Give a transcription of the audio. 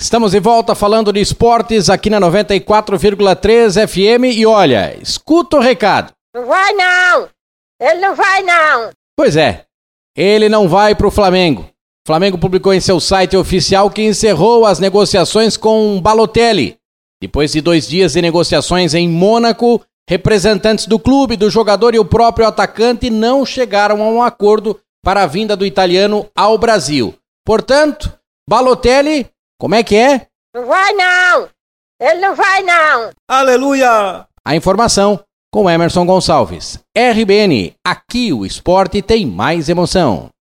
Estamos de volta falando de esportes aqui na 94,3 FM e olha, escuta o recado. Não vai não! Ele não vai não! Pois é, ele não vai para o Flamengo. O Flamengo publicou em seu site oficial que encerrou as negociações com Balotelli. Depois de dois dias de negociações em Mônaco, representantes do clube, do jogador e o próprio atacante não chegaram a um acordo para a vinda do italiano ao Brasil. Portanto, Balotelli como é que é? Não vai não! Ele não vai não! Aleluia! A informação com Emerson Gonçalves. RBN, aqui o esporte tem mais emoção.